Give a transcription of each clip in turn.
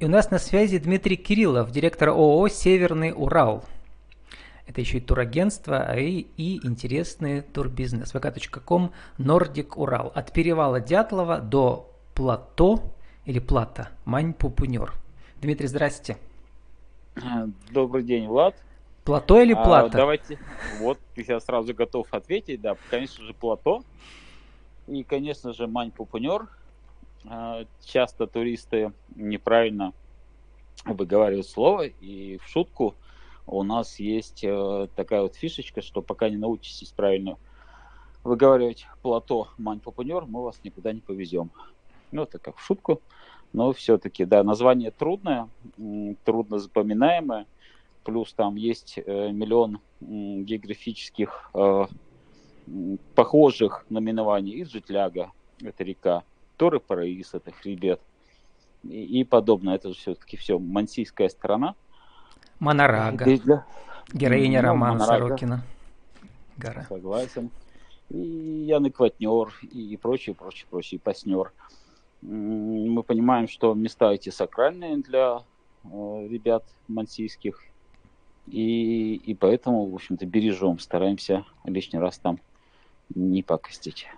И у нас на связи Дмитрий Кириллов, директор ООО «Северный Урал». Это еще и турагентство, а и, и интересный турбизнес. vk.com Нордик Урал. От перевала Дятлова до плато или плата Мань-Пупунер. Дмитрий, здрасте. Добрый день, Влад. Плато или а, плата? А, давайте, вот, я сразу готов ответить, да, конечно же, плато. И, конечно же, Мань-Пупунер – часто туристы неправильно выговаривают слово, и в шутку у нас есть э, такая вот фишечка, что пока не научитесь правильно выговаривать плато Мань-Папунер, мы вас никуда не повезем. Ну, это как в шутку, но все-таки, да, название трудное, трудно запоминаемое, плюс там есть э, миллион географических э, похожих наименований. Из Житляга, это река, Торы Параис, это хребет и, и подобное. Это же все-таки все мансийская страна. Монорага. Для... Героиня ну, романа Монорага. Сорокина. Гора. Согласен. И Яны Кватнер, и прочее, прочее, прочее, и Паснер. Мы понимаем, что места эти сакральные для э, ребят мансийских. И, и поэтому, в общем-то, бережем, стараемся лишний раз там не покостить.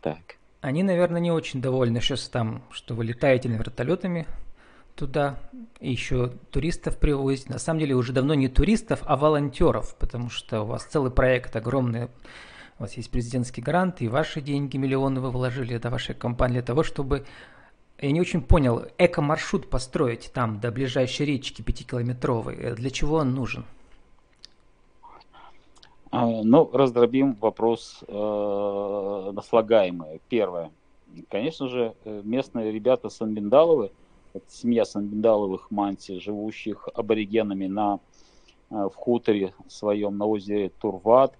Так. Они, наверное, не очень довольны сейчас там, что вы летаете на вертолетами туда, и еще туристов привозите. На самом деле уже давно не туристов, а волонтеров, потому что у вас целый проект огромный. У вас есть президентский грант, и ваши деньги, миллионы вы вложили до вашей компании для того, чтобы я не очень понял, эко-маршрут построить там до ближайшей речки пятикилометровой. Для чего он нужен? А, ну, раздробим вопрос э, на слагаемое. Первое. Конечно же, э, местные ребята Санбиндаловы, это семья Санбиндаловых манти, живущих аборигенами на, э, в хуторе своем на озере Турват,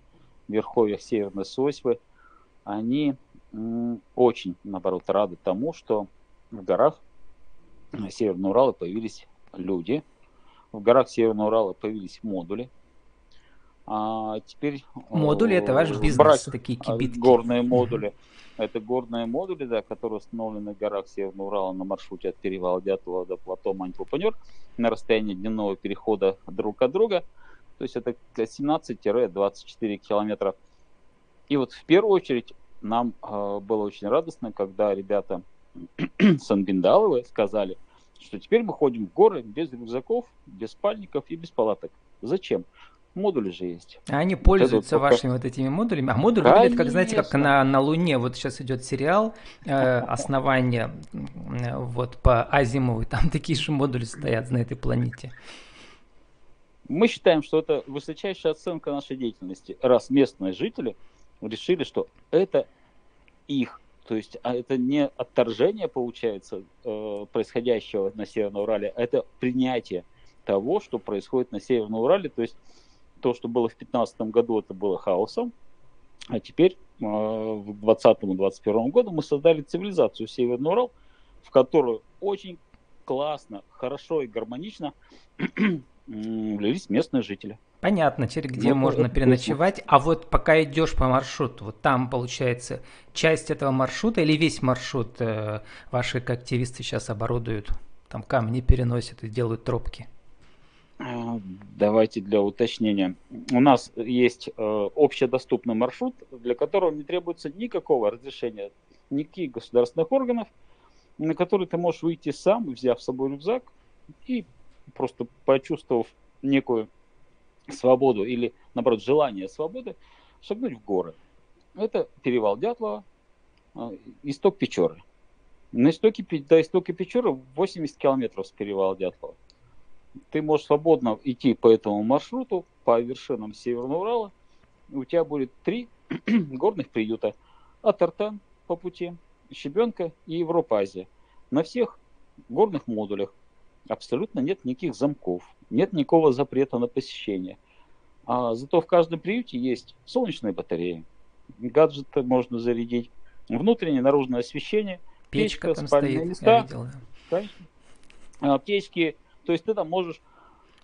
в верховьях Северной Сосьвы, они м, очень, наоборот, рады тому, что в горах Северного Урала появились люди, в горах Северного Урала появились модули – а теперь модули это ваш бизнес, брать такие кибитки. Горные модули. Это горные модули, да, которые установлены в горах Северного Урала на маршруте от перевала Дятлова до плато Мань-Пупанер на расстоянии дневного перехода друг от друга. То есть это 17-24 километра. И вот в первую очередь нам э, было очень радостно, когда ребята Санбиндаловы сказали, что теперь мы ходим в горы без рюкзаков, без спальников и без палаток. Зачем? Модули же есть. А они пользуются вот вашими вот этими модулями. А модуль Конечно. выглядит, как, знаете, как на, на Луне. Вот сейчас идет сериал э, «Основание» вот по Азимову. Там такие же модули стоят на этой планете. Мы считаем, что это высочайшая оценка нашей деятельности. Раз местные жители решили, что это их. То есть а это не отторжение, получается, э, происходящего на Северном Урале, а это принятие того, что происходит на Северном Урале. То есть то, что было в 2015 году, это было хаосом. А теперь, э, в 2020-2021 году, мы создали цивилизацию Северный Урал, в которую очень классно, хорошо и гармонично влились местные жители. Понятно, теперь где ну, можно переночевать. А вот пока идешь по маршруту, вот там получается часть этого маршрута или весь маршрут э, ваши активисты сейчас оборудуют, там камни переносят и делают тропки? Давайте для уточнения. У нас есть э, общедоступный маршрут, для которого не требуется никакого разрешения никаких государственных органов, на который ты можешь выйти сам, взяв с собой рюкзак и просто почувствовав некую свободу или, наоборот, желание свободы, шагнуть в горы. Это перевал Дятлова, э, исток Печоры. На истоке, до истока Печоры 80 километров с перевала Дятлова ты можешь свободно идти по этому маршруту, по вершинам Северного Урала. У тебя будет три горных приюта. Атартан по пути, Щебенка и Европа-Азия. На всех горных модулях абсолютно нет никаких замков, нет никакого запрета на посещение. А зато в каждом приюте есть солнечные батареи, гаджеты можно зарядить, внутреннее наружное освещение, печка, печка спальные стоит, места. Да. Аптечки, то есть ты там можешь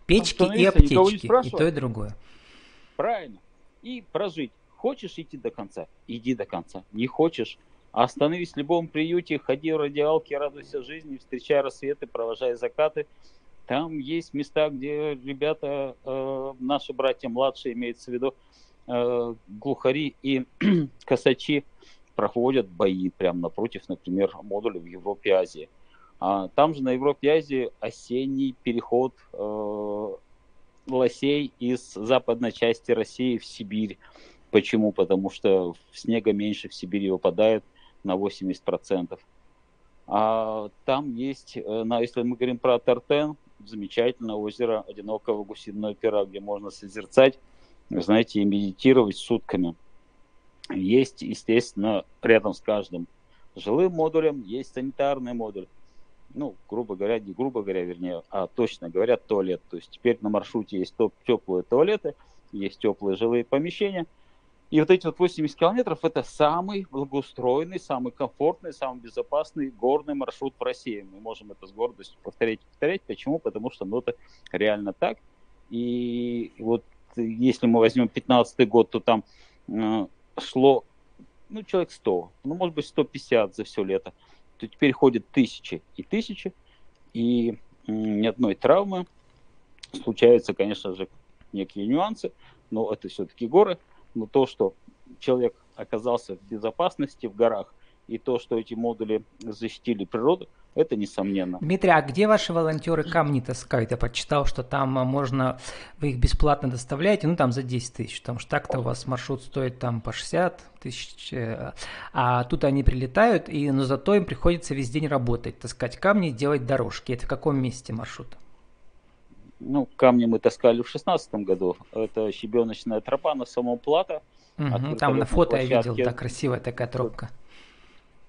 Печки и аптечки, и то, и другое. Правильно. И прожить. Хочешь идти до конца? Иди до конца. Не хочешь? Остановись в любом приюте, ходи в радиалке, радуйся жизни, встречай рассветы, провожай закаты. Там есть места, где ребята, э, наши братья младшие, имеется в виду, э, глухари и косачи, проходят бои прямо напротив, например, модуля в Европе и Азии. А там же на Европе и Азии осенний переход э, лосей из западной части России в Сибирь. Почему? Потому что снега меньше в Сибири выпадает на 80%. А там есть, э, на, если мы говорим про Тартен, замечательное озеро одинокого гусиного пера, где можно созерцать, знаете, и медитировать сутками. Есть, естественно, рядом с каждым жилым модулем есть санитарный модуль. Ну, грубо говоря, не грубо говоря, вернее, а точно говоря, туалет. То есть теперь на маршруте есть топ теплые туалеты, есть теплые жилые помещения. И вот эти вот 80 километров это самый благоустроенный, самый комфортный, самый безопасный горный маршрут в России. Мы можем это с гордостью повторять повторять. Почему? Потому что ну, это реально так. И вот если мы возьмем 15 год, то там э, шло ну, человек 100, ну, может быть, 150 за все лето, то теперь ходят тысячи и тысячи, и ни одной травмы. Случаются, конечно же, некие нюансы, но это все-таки горы. Но то, что человек оказался в безопасности в горах, и то, что эти модули защитили природу, это несомненно. Дмитрий, а где ваши волонтеры камни таскают? Я прочитал, что там а, можно, вы их бесплатно доставляете, ну там за 10 тысяч, потому что так-то у вас маршрут стоит там по 60 тысяч, э, а тут они прилетают, и, но зато им приходится весь день работать, таскать камни, делать дорожки. Это в каком месте маршрута? Ну, камни мы таскали в шестнадцатом году. Это щебеночная тропа на самом плато. Угу, там на фото площадке. я видел, да, красивая такая тропка.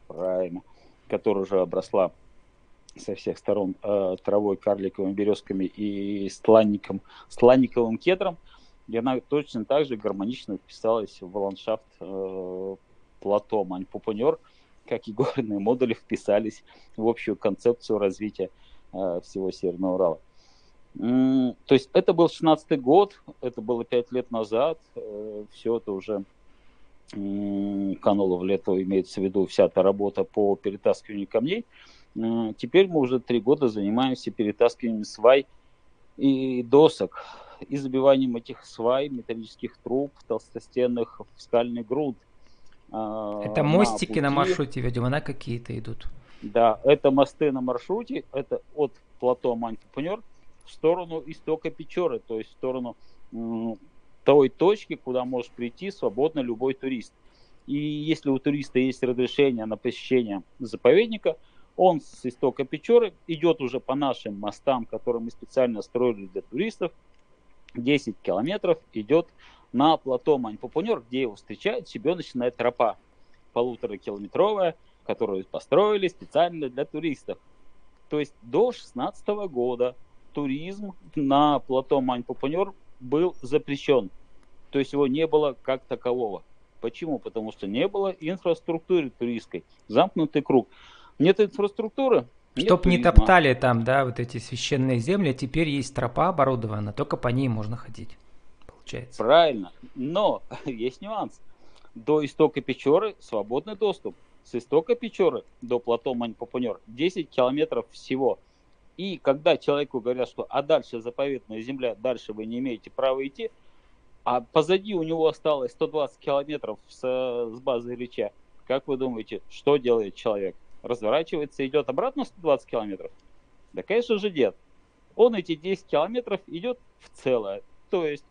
Правильно. Которая уже обросла со всех сторон э, травой, карликовыми березками и стланником, стланниковым кедром. И она точно так же гармонично вписалась в ландшафт э, плато Мань-Пупунер, как и горные модули вписались в общую концепцию развития э, всего Северного Урала. Mm, то есть это был 16 год, это было 5 лет назад, э, все это уже канула в лето, имеется в виду вся эта работа по перетаскиванию камней. Теперь мы уже три года занимаемся перетаскиванием свай и досок и забиванием этих свай, металлических труб, толстостенных в скальный грунт. Э, это мостики на, пути. на маршруте, видимо, на какие-то идут. Да, это мосты на маршруте, это от плато Мантипунер в сторону истока Печоры, то есть в сторону той точки, куда может прийти свободно любой турист. И если у туриста есть разрешение на посещение заповедника, он с истока Печоры идет уже по нашим мостам, которые мы специально строили для туристов. 10 километров идет на плато Мань-Пупунер, где его встречает щебеночная тропа полуторакилометровая, которую построили специально для туристов. То есть до 16 года туризм на плато Мань-Пупунер был запрещен. То есть его не было как такового. Почему? Потому что не было инфраструктуры туристской. Замкнутый круг. Нет инфраструктуры. Чтоб не топтали там, да, вот эти священные земли, теперь есть тропа оборудована, только по ней можно ходить, получается. Правильно, но есть нюанс. До истока Печоры свободный доступ. С истока Печоры до плато Мань-Папунер 10 километров всего. И когда человеку говорят, что а дальше заповедная земля, дальше вы не имеете права идти, а позади у него осталось 120 километров с, с базы Ильича, как вы думаете, что делает человек? Разворачивается, идет обратно 120 километров? Да, конечно же, нет. Он эти 10 километров идет в целое. То есть,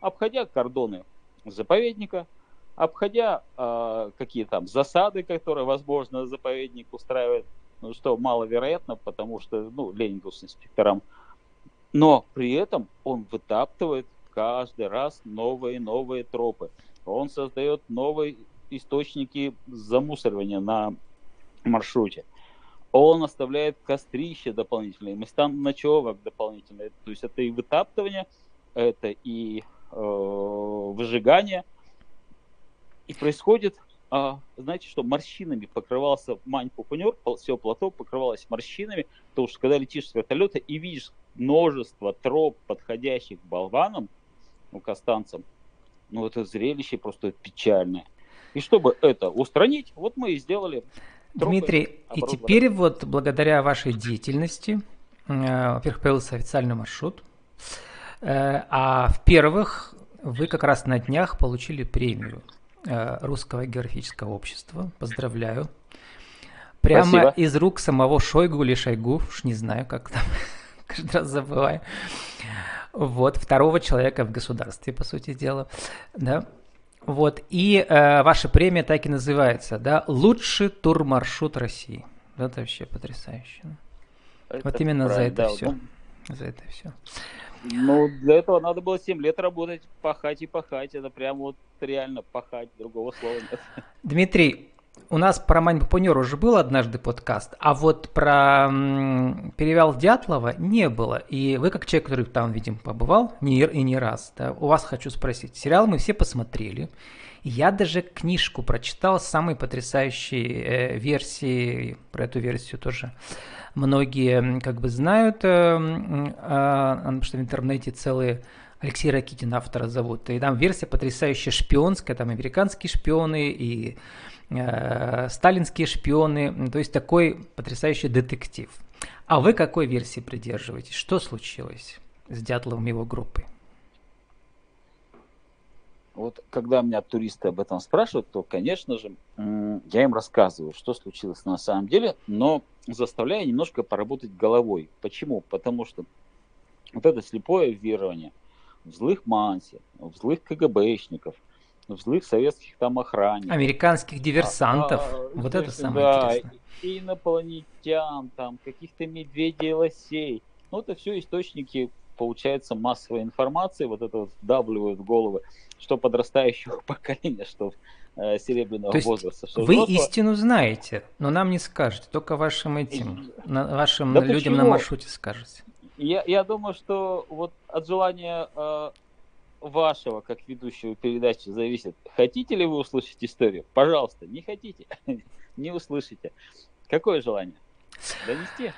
обходя кордоны заповедника, обходя э, какие там засады, которые, возможно, заповедник устраивает, ну, что маловероятно, потому что, ну, Ленинград с инспектором. Но при этом он вытаптывает каждый раз новые новые тропы. Он создает новые источники замусоривания на маршруте. Он оставляет кострища дополнительные, места ночевок дополнительные. То есть это и вытаптывание, это и э, выжигание. И происходит, э, знаете что, морщинами покрывался Мань-Пупунер, все плато покрывалось морщинами, потому что когда летишь с вертолета и видишь множество троп, подходящих болванам, ну, кастанцам, ну, это зрелище просто печальное. И чтобы это устранить, вот мы и сделали. Дмитрий, и теперь вот благодаря вашей деятельности, э, во-первых, появился официальный маршрут, э, а в-первых, вы как раз на днях получили премию э, Русского географического общества. Поздравляю. Прямо Спасибо. из рук самого Шойгу или Шойгу, уж не знаю, как там, каждый раз забываю. Вот, второго человека в государстве, по сути дела, да. Вот, и э, ваша премия так и называется, да, «Лучший турмаршрут России». Это вообще потрясающе. Это вот именно за это да, все. Ну, за это все. Ну, для этого надо было 7 лет работать, пахать и пахать. Это прям вот реально пахать, другого слова нет. Дмитрий, у нас про Маньпунер уже был однажды подкаст, а вот про перевал Дятлова не было. И вы, как человек, который там, видим, побывал, не, и не раз, да, у вас хочу спросить. Сериал мы все посмотрели. Я даже книжку прочитал самой потрясающей э, версии, про эту версию тоже многие как бы знают, э, э, потому что в интернете целые Алексей Ракитин автора зовут. И там версия потрясающая шпионская, там американские шпионы и сталинские шпионы, то есть такой потрясающий детектив. А вы какой версии придерживаетесь? Что случилось с Дятловым его группой? Вот когда меня туристы об этом спрашивают, то, конечно же, я им рассказываю, что случилось на самом деле, но заставляю немножко поработать головой. Почему? Потому что вот это слепое верование в злых манси, в злых КГБшников, злых советских там охранников. Американских диверсантов. А, вот это самое да, интересное. И инопланетян, там, каких-то медведей, лосей. Ну, это все источники, получается, массовой информации, вот это вот вдавливают в головы, что подрастающего поколения, что э, серебряного То есть возраста. Что вы взрослого... истину знаете, но нам не скажете, только вашим этим, на, вашим да людям почему? на маршруте скажете. Я, я думаю, что вот от желания э, вашего, как ведущего передачи, зависит. Хотите ли вы услышать историю? Пожалуйста, не хотите, не услышите. Какое желание? Донести?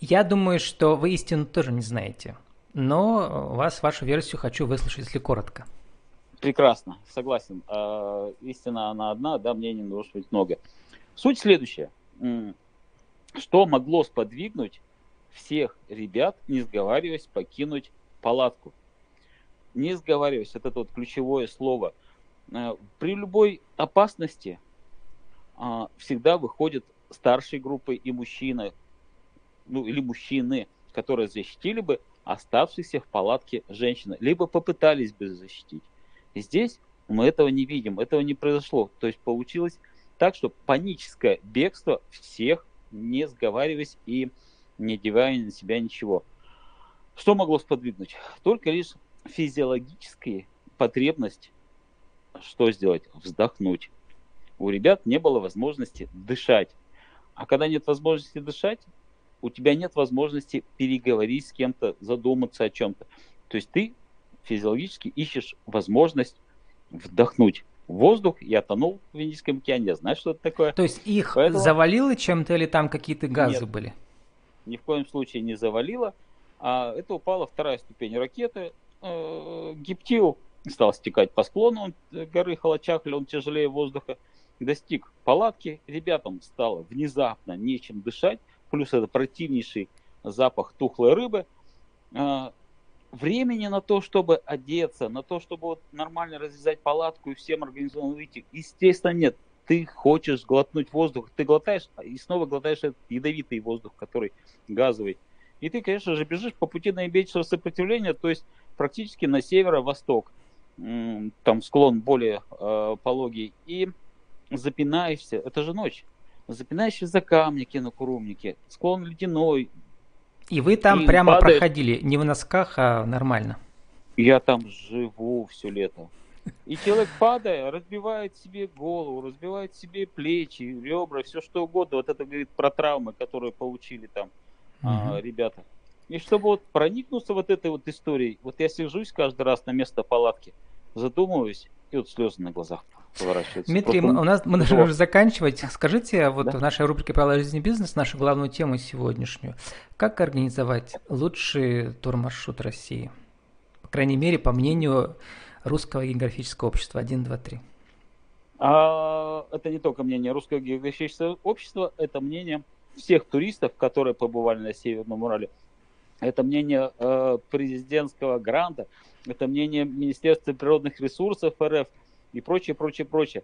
Я думаю, что вы истину тоже не знаете, но вас, вашу версию хочу выслушать, если коротко. Прекрасно, согласен. Э, истина она одна, да, мнений должно быть много. Суть следующая. Что могло сподвигнуть всех ребят, не сговариваясь, покинуть палатку? Не сговариваясь, это вот ключевое слово. Э, при любой опасности а, всегда выходит старшей группой и мужчина, ну или мужчины, которые защитили бы оставшихся в палатке женщины, либо попытались бы защитить. Здесь мы этого не видим, этого не произошло. То есть получилось так, что паническое бегство всех, не сговариваясь и не девая на себя ничего. Что могло сподвигнуть? Только лишь физиологическая потребность что сделать? Вздохнуть. У ребят не было возможности дышать. А когда нет возможности дышать, у тебя нет возможности переговорить с кем-то, задуматься о чем-то. То есть ты физиологически ищешь возможность вдохнуть воздух. Я тонул в Индийском океане, я знаю, что это такое. То есть их Поэтому... завалило чем-то или там какие-то газы Нет, были? Ни в коем случае не завалило. А это упала вторая ступень ракеты. Э, гептил стал стекать по склону горы Халачахли, он тяжелее воздуха. Достиг палатки, ребятам стало внезапно нечем дышать, плюс это противнейший запах тухлой рыбы. А, времени на то, чтобы одеться, на то, чтобы вот нормально развязать палатку и всем организованно выйти, естественно, нет. Ты хочешь глотнуть воздух, ты глотаешь и снова глотаешь этот ядовитый воздух, который газовый. И ты, конечно же, бежишь по пути наибольшего сопротивления, то есть практически на северо-восток. Там склон более э, пологий. И запинаешься, это же ночь, запинаешься за камники на курумнике, склон ледяной, и вы там и прямо падает. проходили, не в носках, а нормально. Я там живу все лето. И человек, падая, разбивает себе голову, разбивает себе плечи, ребра, все что угодно. Вот это говорит про травмы, которые получили там угу. а, ребята. И чтобы вот проникнуться вот этой вот историей, вот я сижусь каждый раз на место палатки, задумываюсь, и вот слезы на глазах поворачиваются. Дмитрий, Просто... у нас мы должны уже заканчивать. Скажите, вот да? в нашей рубрике «Правила жизни бизнес» нашу главную тему сегодняшнюю. Как организовать лучший турмаршрут России? По крайней мере, по мнению Русского географического общества 1, 2, 3. А это не только мнение Русского географического общества, это мнение всех туристов, которые побывали на Северном Урале. Это мнение э, президентского гранта, это мнение Министерства природных ресурсов РФ и прочее, прочее, прочее.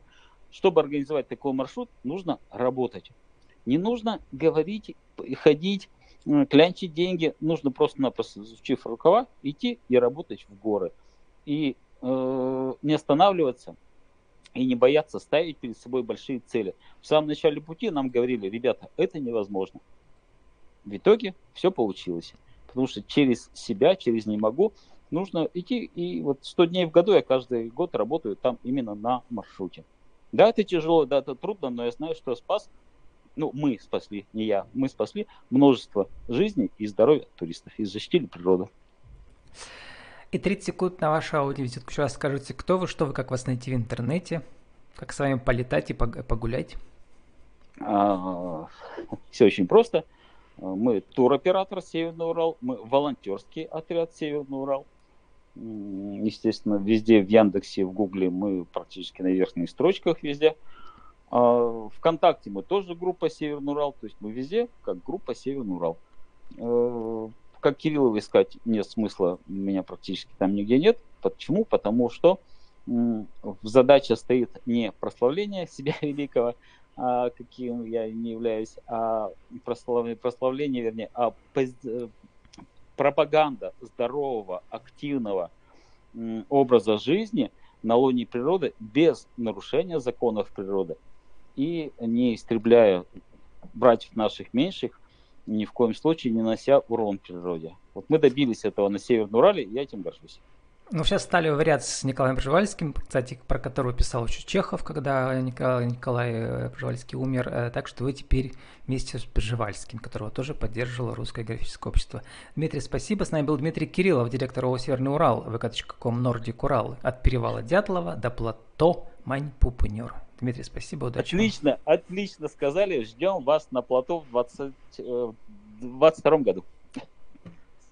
Чтобы организовать такой маршрут, нужно работать. Не нужно говорить, ходить, клянчить деньги. Нужно просто-напросто, изучив рукава, идти и работать в горы. И э, не останавливаться, и не бояться ставить перед собой большие цели. В самом начале пути нам говорили, ребята, это невозможно. В итоге все получилось. Потому что через себя, через не могу, нужно идти. И вот 100 дней в году я каждый год работаю там именно на маршруте. Да, это тяжело, да, это трудно, но я знаю, что спас, ну, мы спасли, не я, мы спасли множество жизней и здоровья туристов и защитили природу. И 30 секунд на вашу аудиовизитку. Еще раз скажите, кто вы, что вы, как вас найти в интернете, как с вами полетать и погулять. А, все очень просто. Мы туроператор Северный Урал, мы волонтерский отряд Северный Урал. Естественно, везде в Яндексе, в Гугле мы практически на верхних строчках везде. А, Вконтакте мы тоже группа Северный Урал, то есть мы везде как группа Северный Урал. Э, как Кириллова искать нет смысла, меня практически там нигде нет. Почему? Потому что задача стоит не прославление себя великого, а, каким я не являюсь, а прославление, прославление вернее, а поз- пропаганда здорового, активного образа жизни на лоне природы без нарушения законов природы и не истребляя братьев наших меньших, ни в коем случае не нося урон природе. Вот мы добились этого на Северном Урале, и я этим горжусь. Ну, сейчас стали вариации с Николаем Пржевальским, кстати, про которого писал еще Чехов, когда Николай, Николай э, Пржевальский умер. Э, так что вы теперь вместе с Пржевальским, которого тоже поддерживало Русское графическое общество. Дмитрий, спасибо. С нами был Дмитрий Кириллов, директор ООО «Северный Урал», vk.com Нордик Урал. От перевала Дятлова до плато Мань-Пупынер. Дмитрий, спасибо, удачи. Отлично, вам. отлично сказали. Ждем вас на плато в 2022 году.